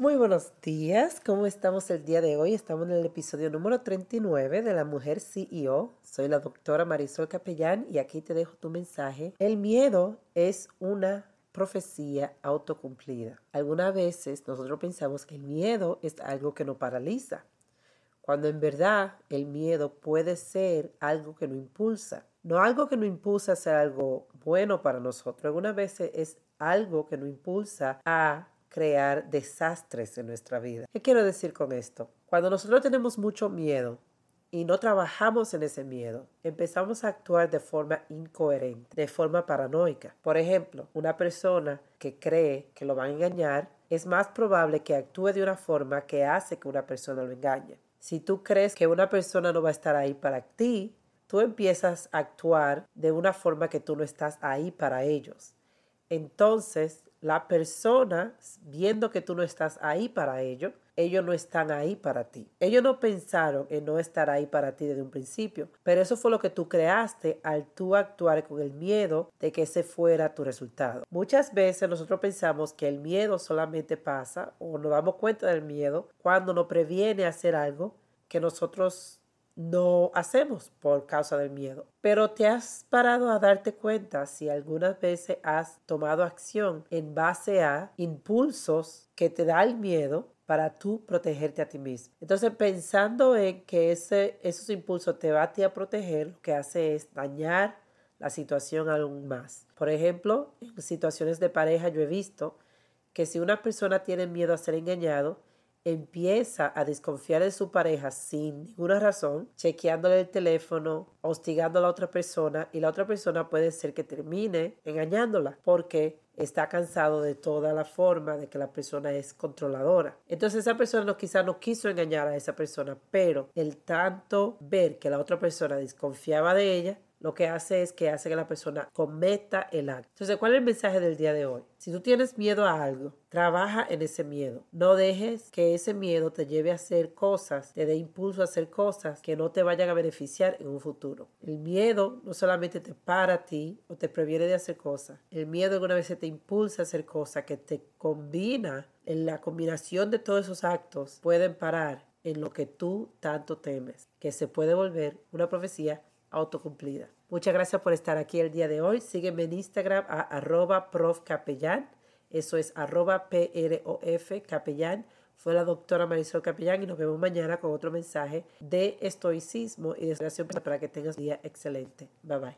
Muy buenos días, ¿cómo estamos el día de hoy? Estamos en el episodio número 39 de La Mujer CEO. Soy la doctora Marisol Capellán y aquí te dejo tu mensaje. El miedo es una profecía autocumplida. Algunas veces nosotros pensamos que el miedo es algo que nos paraliza, cuando en verdad el miedo puede ser algo que nos impulsa. No algo que nos impulsa a hacer algo bueno para nosotros. Algunas veces es algo que nos impulsa a crear desastres en nuestra vida. ¿Qué quiero decir con esto? Cuando nosotros tenemos mucho miedo y no trabajamos en ese miedo, empezamos a actuar de forma incoherente, de forma paranoica. Por ejemplo, una persona que cree que lo va a engañar, es más probable que actúe de una forma que hace que una persona lo engañe. Si tú crees que una persona no va a estar ahí para ti, tú empiezas a actuar de una forma que tú no estás ahí para ellos. Entonces, la persona, viendo que tú no estás ahí para ello, ellos no están ahí para ti. Ellos no pensaron en no estar ahí para ti desde un principio, pero eso fue lo que tú creaste al tú actuar con el miedo de que ese fuera tu resultado. Muchas veces nosotros pensamos que el miedo solamente pasa o nos damos cuenta del miedo cuando nos previene hacer algo que nosotros no hacemos por causa del miedo. Pero te has parado a darte cuenta si algunas veces has tomado acción en base a impulsos que te da el miedo para tú protegerte a ti mismo. Entonces, pensando en que ese, esos impulsos te van a, ti a proteger, lo que hace es dañar la situación aún más. Por ejemplo, en situaciones de pareja yo he visto que si una persona tiene miedo a ser engañado, empieza a desconfiar de su pareja sin ninguna razón, chequeándole el teléfono, hostigando a la otra persona y la otra persona puede ser que termine engañándola porque está cansado de toda la forma de que la persona es controladora. Entonces esa persona no, quizá no quiso engañar a esa persona, pero el tanto ver que la otra persona desconfiaba de ella, lo que hace es que hace que la persona cometa el acto. Entonces, ¿cuál es el mensaje del día de hoy? Si tú tienes miedo a algo, trabaja en ese miedo. No dejes que ese miedo te lleve a hacer cosas, te dé impulso a hacer cosas que no te vayan a beneficiar en un futuro. El miedo no solamente te para a ti o te previene de hacer cosas. El miedo alguna vez te impulsa a hacer cosas que te combina. En la combinación de todos esos actos pueden parar en lo que tú tanto temes, que se puede volver una profecía autocumplida. Muchas gracias por estar aquí el día de hoy. Sígueme en Instagram a arroba profcapellán. Eso es arroba PROF capellán. Fue la doctora Marisol Capellán y nos vemos mañana con otro mensaje de estoicismo y de para que tengas un día excelente. Bye bye.